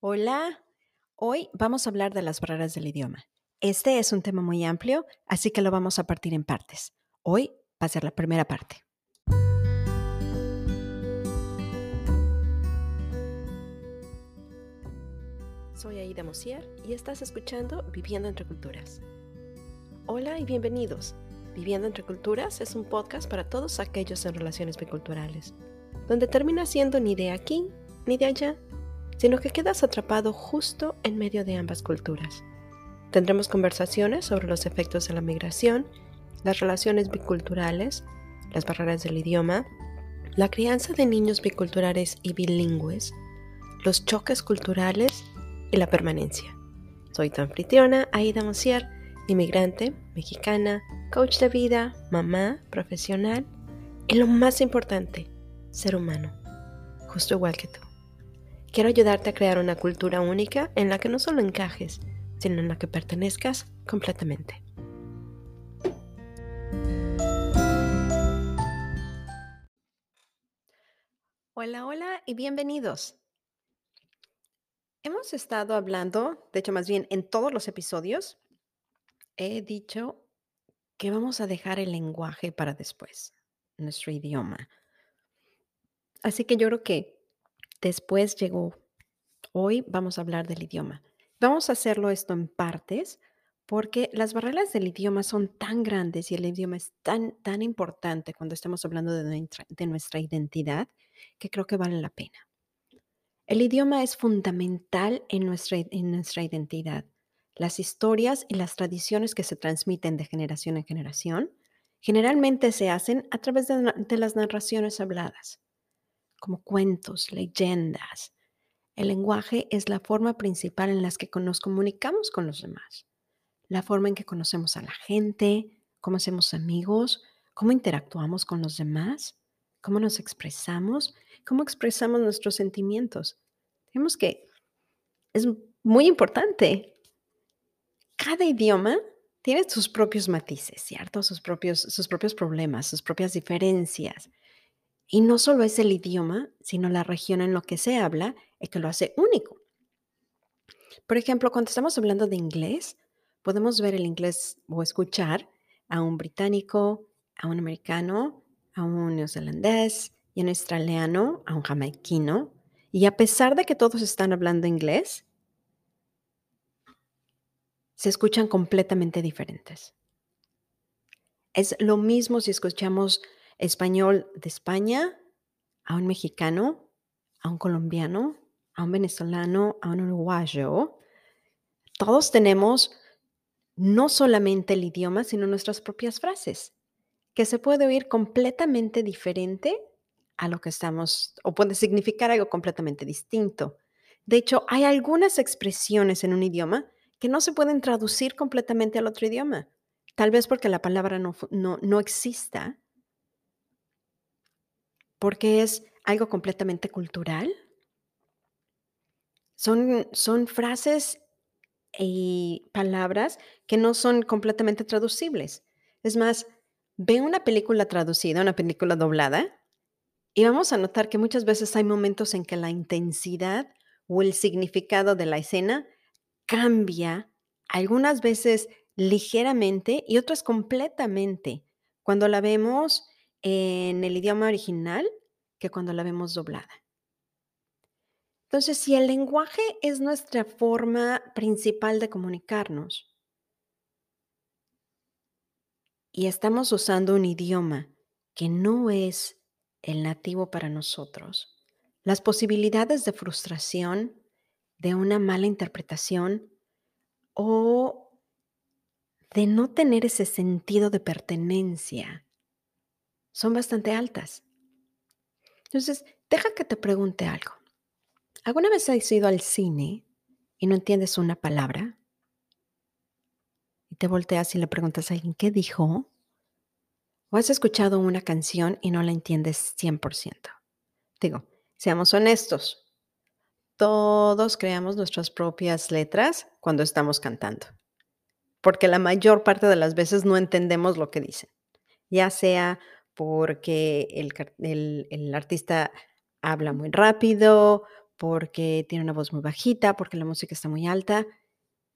Hola, hoy vamos a hablar de las barreras del idioma. Este es un tema muy amplio, así que lo vamos a partir en partes. Hoy va a ser la primera parte. Soy Aida Mosier y estás escuchando Viviendo entre Culturas. Hola y bienvenidos. Viviendo entre Culturas es un podcast para todos aquellos en relaciones biculturales, donde termina siendo ni de aquí ni de allá, sino que quedas atrapado justo en medio de ambas culturas. Tendremos conversaciones sobre los efectos de la migración, las relaciones biculturales, las barreras del idioma, la crianza de niños biculturales y bilingües, los choques culturales y la permanencia. Soy tu anfitriona, Aida Mosier, inmigrante, mexicana, coach de vida, mamá, profesional y lo más importante, ser humano, justo igual que tú. Quiero ayudarte a crear una cultura única en la que no solo encajes, sino en la que pertenezcas completamente. Hola, hola y bienvenidos. Hemos estado hablando, de hecho más bien en todos los episodios, he dicho que vamos a dejar el lenguaje para después, nuestro idioma. Así que yo creo que después llegó, hoy vamos a hablar del idioma. Vamos a hacerlo esto en partes porque las barreras del idioma son tan grandes y el idioma es tan, tan importante cuando estamos hablando de nuestra, de nuestra identidad que creo que vale la pena. El idioma es fundamental en nuestra, en nuestra identidad. Las historias y las tradiciones que se transmiten de generación en generación generalmente se hacen a través de las narraciones habladas, como cuentos, leyendas. El lenguaje es la forma principal en la que nos comunicamos con los demás, la forma en que conocemos a la gente, cómo hacemos amigos, cómo interactuamos con los demás, cómo nos expresamos cómo expresamos nuestros sentimientos. Tenemos que, es muy importante. Cada idioma tiene sus propios matices, ¿cierto? Sus propios, sus propios problemas, sus propias diferencias. Y no solo es el idioma, sino la región en lo que se habla el que lo hace único. Por ejemplo, cuando estamos hablando de inglés, podemos ver el inglés o escuchar a un británico, a un americano, a un neozelandés, y un australiano a un jamaiquino, y a pesar de que todos están hablando inglés, se escuchan completamente diferentes. Es lo mismo si escuchamos español de España a un mexicano, a un colombiano, a un venezolano, a un uruguayo. Todos tenemos no solamente el idioma, sino nuestras propias frases, que se puede oír completamente diferente a lo que estamos, o puede significar algo completamente distinto. De hecho, hay algunas expresiones en un idioma que no se pueden traducir completamente al otro idioma, tal vez porque la palabra no, no, exista, porque es algo completamente cultural. Son, son frases y palabras que no son completamente traducibles. Es más, ve una película traducida, una película doblada, y vamos a notar que muchas veces hay momentos en que la intensidad o el significado de la escena cambia, algunas veces ligeramente y otras completamente, cuando la vemos en el idioma original que cuando la vemos doblada. Entonces, si el lenguaje es nuestra forma principal de comunicarnos y estamos usando un idioma que no es el nativo para nosotros, las posibilidades de frustración, de una mala interpretación o de no tener ese sentido de pertenencia son bastante altas. Entonces, deja que te pregunte algo. ¿Alguna vez has ido al cine y no entiendes una palabra? Y te volteas y le preguntas a alguien, ¿qué dijo? ¿O has escuchado una canción y no la entiendes 100%? Digo, seamos honestos. Todos creamos nuestras propias letras cuando estamos cantando, porque la mayor parte de las veces no entendemos lo que dicen, ya sea porque el, el artista habla muy rápido, porque tiene una voz muy bajita, porque la música está muy alta,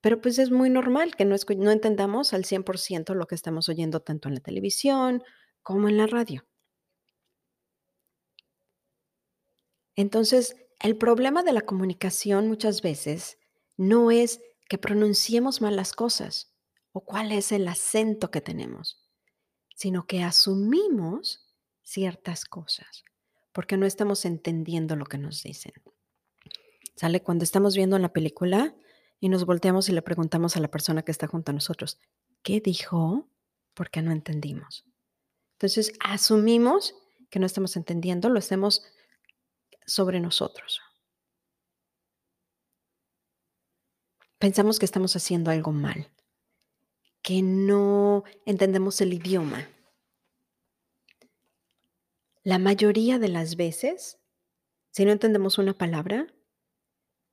pero pues es muy normal que no, no entendamos al 100% lo que estamos oyendo tanto en la televisión como en la radio. Entonces, el problema de la comunicación muchas veces no es que pronunciemos mal las cosas o cuál es el acento que tenemos, sino que asumimos ciertas cosas porque no estamos entendiendo lo que nos dicen. Sale cuando estamos viendo la película y nos volteamos y le preguntamos a la persona que está junto a nosotros, ¿qué dijo? Porque no entendimos. Entonces, asumimos que no estamos entendiendo, lo hacemos sobre nosotros. Pensamos que estamos haciendo algo mal, que no entendemos el idioma. La mayoría de las veces, si no entendemos una palabra,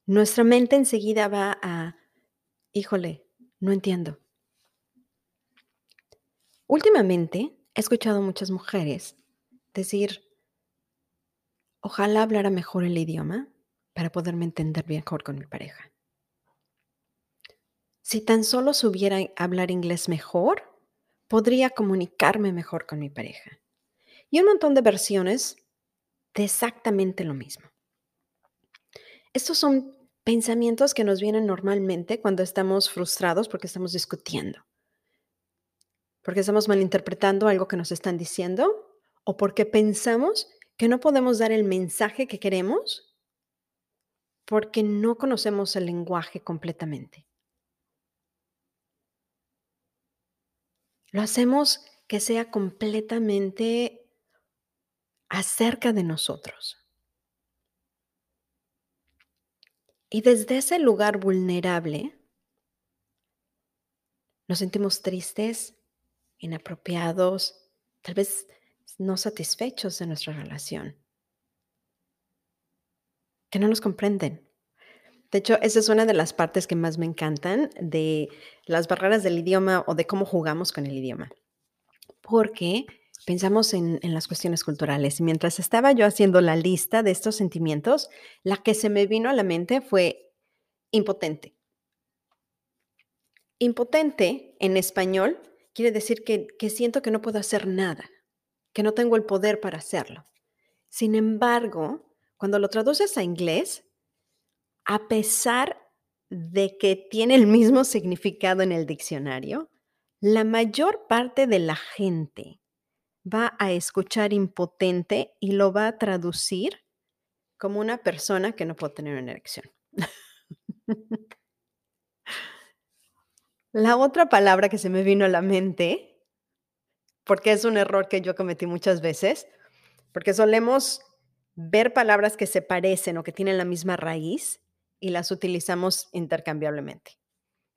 nuestra mente enseguida va a, híjole, no entiendo. Últimamente he escuchado muchas mujeres decir, ojalá hablara mejor el idioma para poderme entender mejor con mi pareja. Si tan solo supiera hablar inglés mejor, podría comunicarme mejor con mi pareja. Y un montón de versiones de exactamente lo mismo. Estos son pensamientos que nos vienen normalmente cuando estamos frustrados porque estamos discutiendo, porque estamos malinterpretando algo que nos están diciendo o porque pensamos que no podemos dar el mensaje que queremos porque no conocemos el lenguaje completamente. Lo hacemos que sea completamente acerca de nosotros. Y desde ese lugar vulnerable, nos sentimos tristes, inapropiados, tal vez no satisfechos de nuestra relación, que no nos comprenden. De hecho, esa es una de las partes que más me encantan de las barreras del idioma o de cómo jugamos con el idioma. Porque pensamos en, las cuestiones culturales. Y mientras estaba yo haciendo la lista de estos sentimientos, la que se me vino a la mente fue impotente. Impotente en español quiere decir que, que siento que no puedo hacer nada, que no tengo el poder para hacerlo. Sin embargo, cuando lo traduces a inglés, a pesar de que tiene el mismo significado en el diccionario, la mayor parte de la gente va a escuchar impotente y lo va a traducir como una persona que no puede tener una erección. La otra palabra que se me vino a la mente, porque es un error que yo cometí muchas veces, porque solemos ver palabras que se parecen o que tienen la misma raíz y las utilizamos intercambiablemente.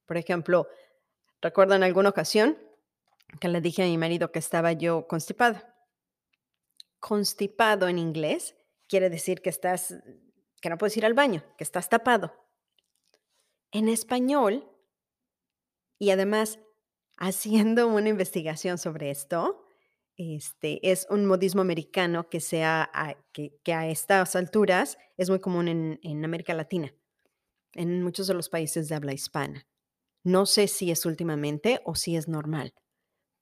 Por ejemplo, recuerdo en alguna ocasión que le dije a mi marido que estaba yo constipado. Constipado en inglés quiere decir que estás, que no puedes ir al baño, que estás tapado. En español, y además haciendo una investigación sobre esto, este, es un modismo americano que, sea a, que a estas alturas es muy común en, en América Latina, en muchos de los países de habla hispana. No sé si es últimamente o si es normal,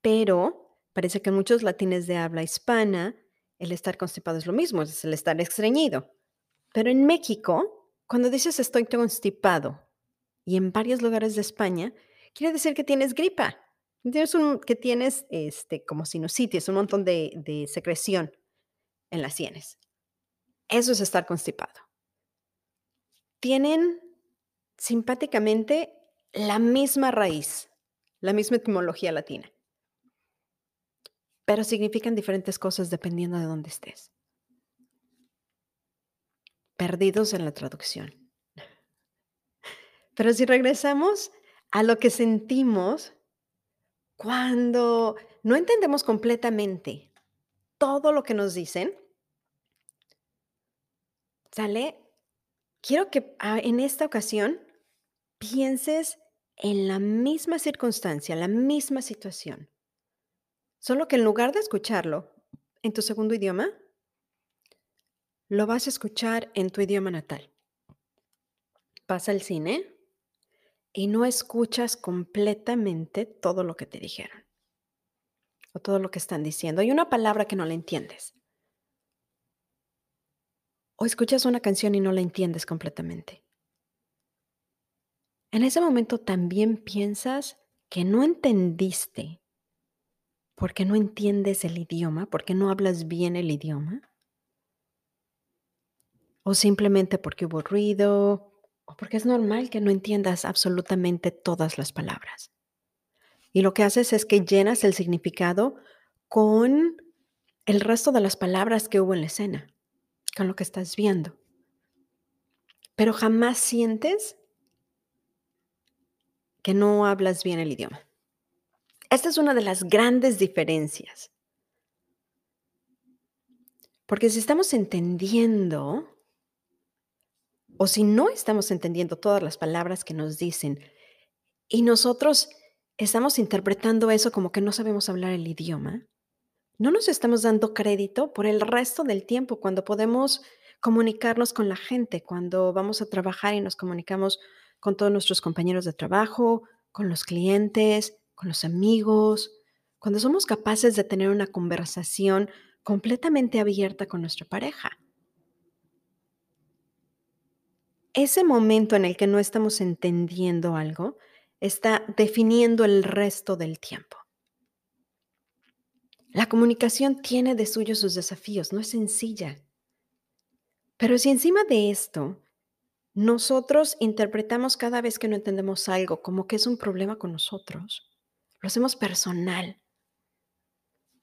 pero parece que en muchos latines de habla hispana el estar constipado es lo mismo, es el estar estreñido. Pero en México, cuando dices estoy constipado y en varios lugares de España, quiere decir que tienes gripa, tienes un, que tienes este, como sinusitis, un montón de, de secreción en las sienes. Eso es estar constipado. Tienen simpáticamente la misma raíz, la misma etimología latina, pero significan diferentes cosas dependiendo de dónde estés. Perdidos en la traducción. Pero si regresamos a lo que sentimos cuando no entendemos completamente todo lo que nos dicen, ¿sale? Quiero que ah, en esta ocasión pienses en la misma circunstancia, la misma situación, solo que en lugar de escucharlo en tu segundo idioma, lo vas a escuchar en tu idioma natal. Pasa al cine y no escuchas completamente todo lo que te dijeron o todo lo que están diciendo. Hay una palabra que no la entiendes. O escuchas una canción y no la entiendes completamente. En ese momento también piensas que no entendiste porque no entiendes el idioma, porque no hablas bien el idioma, o simplemente porque hubo ruido, o porque es normal que no entiendas absolutamente todas las palabras. Y lo que haces es que llenas el significado con el resto de las palabras que hubo en la escena, con lo que estás viendo. Pero jamás sientes que no hablas bien el idioma. Esta es una de las grandes diferencias. Porque si estamos entendiendo, o si no estamos entendiendo todas las palabras que nos dicen, y nosotros estamos interpretando eso como que no sabemos hablar el idioma, no nos estamos dando crédito por el resto del tiempo cuando podemos comunicarnos con la gente, cuando vamos a trabajar y nos comunicamos con todos nuestros compañeros de trabajo, con los clientes, con los amigos, cuando somos capaces de tener una conversación completamente abierta con nuestra pareja. Ese momento en el que no estamos entendiendo algo está definiendo el resto del tiempo. La comunicación tiene de suyo sus desafíos, no es sencilla. Pero si encima de esto nosotros interpretamos cada vez que no entendemos algo como que es un problema con nosotros, lo hacemos personal.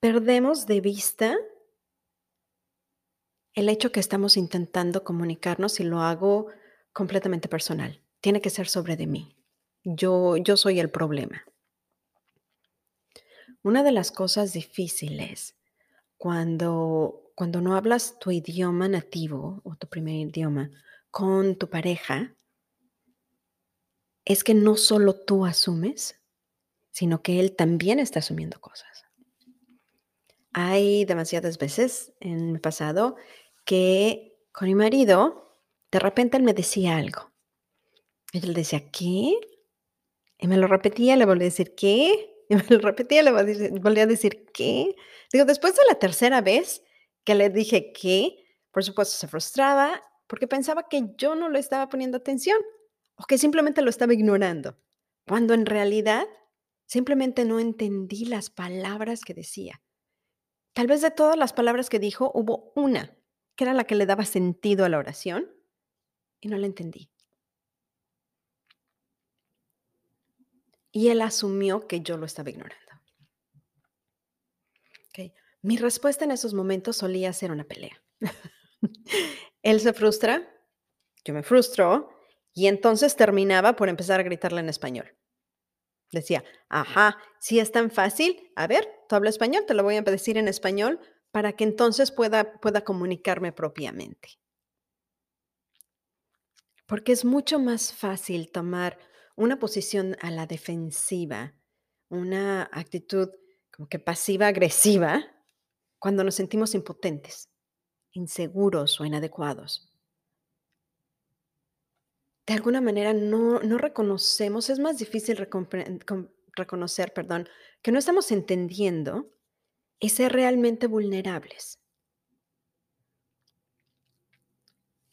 Perdemos de vista el hecho que estamos intentando comunicarnos y lo hago completamente personal. Tiene que ser sobre de mí. Yo, yo soy el problema. Una de las cosas difíciles cuando, cuando no hablas tu idioma nativo o tu primer idioma con tu pareja es que no solo tú asumes, sino que él también está asumiendo cosas. Hay demasiadas veces en el pasado que con mi marido, de repente él me decía algo. Y yo le decía, ¿qué? Y me lo repetía, le volví a decir, ¿qué? Y me lo repetía, le volví a decir, ¿qué? Digo, después de la tercera vez que le dije, ¿qué? Por supuesto se frustraba porque pensaba que yo no le estaba poniendo atención o que simplemente lo estaba ignorando, cuando en realidad Simplemente no entendí las palabras que decía. Tal vez de todas las palabras que dijo, hubo una que era la que le daba sentido a la oración y no la entendí. Y él asumió que yo lo estaba ignorando. Mi respuesta en esos momentos solía ser una pelea. Él se frustra, yo me frustro y entonces terminaba por empezar a gritarle en español. Decía, ajá, si es tan fácil, a ver, tú hablas español, te lo voy a decir en español para que entonces pueda, pueda comunicarme propiamente. Porque es mucho más fácil tomar una posición a la defensiva, una actitud como que pasiva-agresiva, cuando nos sentimos impotentes, inseguros o inadecuados de alguna manera no, no reconocemos, es más difícil reconocer, perdón, que no estamos entendiendo y ser realmente vulnerables.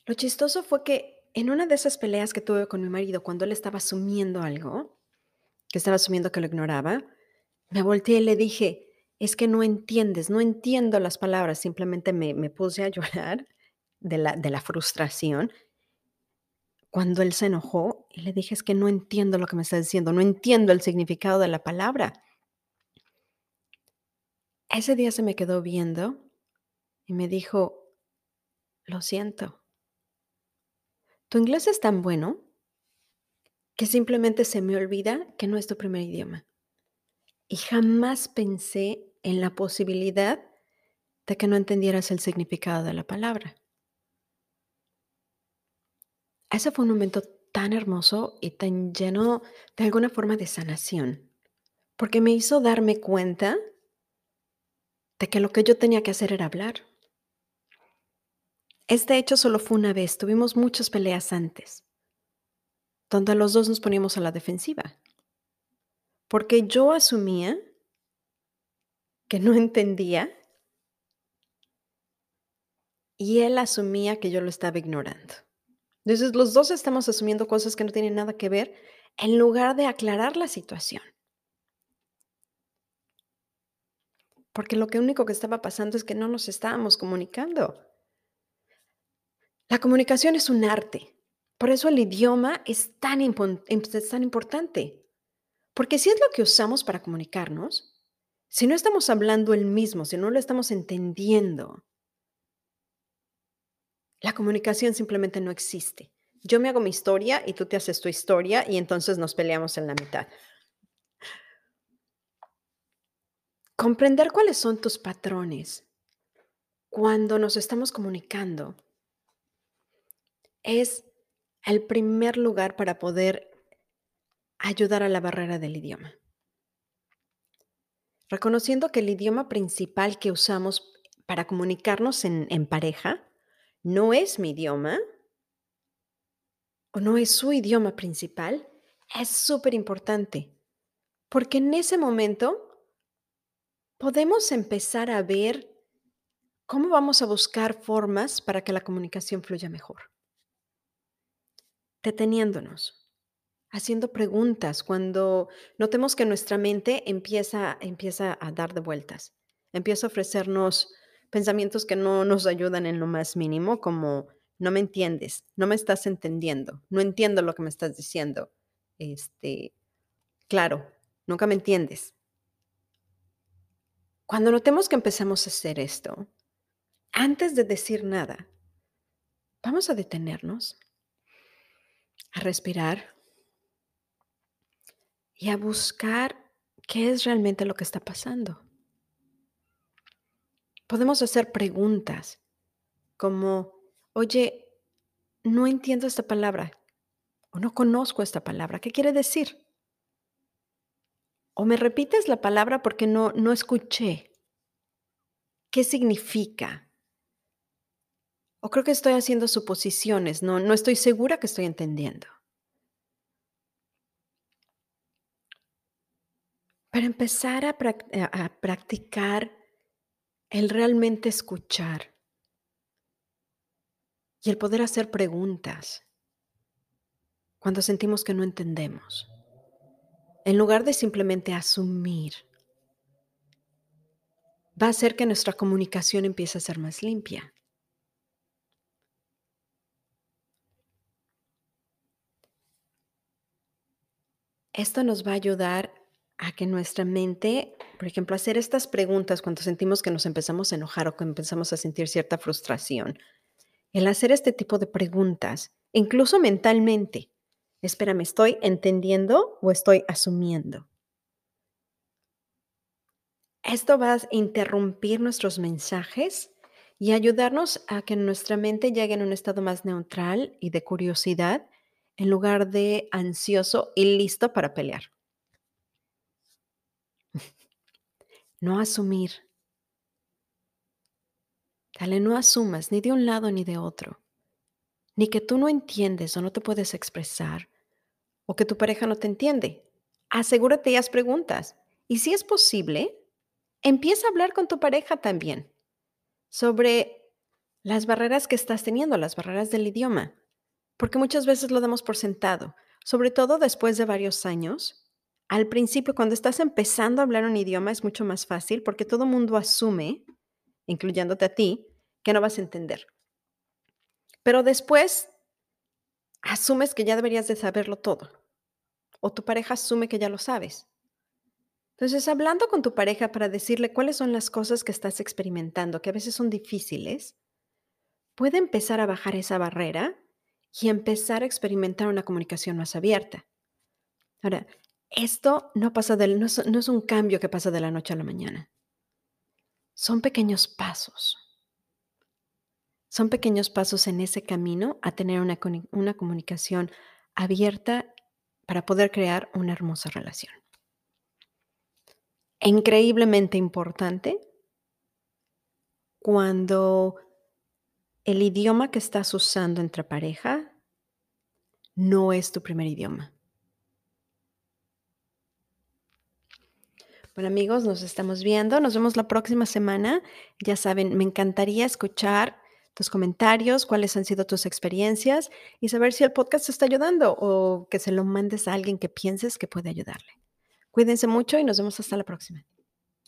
Lo chistoso fue que en una de esas peleas que tuve con mi marido, cuando él estaba asumiendo algo, que estaba asumiendo que lo ignoraba, me volteé y le dije, es que no entiendes, no entiendo las palabras, simplemente me, puse a llorar de la, de la frustración cuando él se enojó y le dije, es que no entiendo lo que me está diciendo, no entiendo el significado de la palabra. Ese día se me quedó viendo y me dijo, lo siento, tu inglés es tan bueno que simplemente se me olvida que no es tu primer idioma. Y jamás pensé en la posibilidad de que no entendieras el significado de la palabra. Ese fue un momento tan hermoso y tan lleno de alguna forma de sanación, porque me hizo darme cuenta de que lo que yo tenía que hacer era hablar. Este hecho solo fue una vez, tuvimos muchas peleas antes, donde los 2 nos poníamos a la defensiva. Porque yo asumía que no entendía y él asumía que yo lo estaba ignorando. Entonces, los 2 estamos asumiendo cosas que no tienen nada que ver, en lugar de aclarar la situación. Porque lo que único que estaba pasando es que no nos estábamos comunicando. La comunicación es un arte. Por eso el idioma es tan importante. Porque si es lo que usamos para comunicarnos, si no estamos hablando el mismo, si no lo estamos entendiendo, la comunicación simplemente no existe. Yo me hago mi historia y tú te haces tu historia y entonces nos peleamos en la mitad. Comprender cuáles son tus patrones cuando nos estamos comunicando es el primer lugar para poder ayudar a la barrera del idioma. Reconociendo que el idioma principal que usamos para comunicarnos en, pareja no es mi idioma o no es su idioma principal, es súper importante. Porque en ese momento podemos empezar a ver cómo vamos a buscar formas para que la comunicación fluya mejor. Deteniéndonos, haciendo preguntas cuando notemos que nuestra mente empieza, empieza a dar de vueltas, empieza a ofrecernos pensamientos que no nos ayudan en lo más mínimo, como no me entiendes, no me estás entendiendo, no entiendo lo que me estás diciendo. Este, claro, nunca me entiendes. Cuando notemos que empezamos a hacer esto, antes de decir nada, vamos a detenernos, a respirar y a buscar qué es realmente lo que está pasando. Podemos hacer preguntas como, oye, no entiendo esta palabra o no conozco esta palabra. ¿Qué quiere decir? O me repites la palabra porque no, no escuché. ¿Qué significa? O creo que estoy haciendo suposiciones, no, no estoy segura que estoy entendiendo. Para empezar a, a practicar el realmente escuchar y el poder hacer preguntas cuando sentimos que no entendemos, en lugar de simplemente asumir, va a hacer que nuestra comunicación empiece a ser más limpia. Esto nos va a ayudar a que nuestra mente, por ejemplo, hacer estas preguntas cuando sentimos que nos empezamos a enojar o que empezamos a sentir cierta frustración, el hacer este tipo de preguntas, incluso mentalmente, espérame, ¿estoy entendiendo o estoy asumiendo? Esto va a interrumpir nuestros mensajes y ayudarnos a que nuestra mente llegue en un estado más neutral y de curiosidad en lugar de ansioso y listo para pelear. No asumir. Dale, no asumas ni de un lado ni de otro. Ni que tú no entiendes o no te puedes expresar, o que tu pareja no te entiende. Asegúrate y haz preguntas. Y si es posible, empieza a hablar con tu pareja también sobre las barreras que estás teniendo, las barreras del idioma, porque muchas veces lo damos por sentado, sobre todo después de varios años al principio, cuando estás empezando a hablar un idioma, es mucho más fácil porque todo mundo asume, incluyéndote a ti, que no vas a entender. Pero después, asumes que ya deberías de saberlo todo. O tu pareja asume que ya lo sabes. Entonces, hablando con tu pareja para decirle cuáles son las cosas que estás experimentando, que a veces son difíciles, puede empezar a bajar esa barrera y empezar a experimentar una comunicación más abierta. Ahora, esto no, pasa del, no, es, un cambio que pasa de la noche a la mañana. Son pequeños pasos. Son pequeños pasos en ese camino a tener una, una comunicación abierta para poder crear una hermosa relación. Increíblemente importante cuando el idioma que estás usando entre pareja no es tu primer idioma. Bueno, amigos, nos estamos viendo. Nos vemos la próxima semana. Ya saben, me encantaría escuchar tus comentarios, cuáles han sido tus experiencias y saber si el podcast te está ayudando o que se lo mandes a alguien que pienses que puede ayudarle. Cuídense mucho y nos vemos hasta la próxima.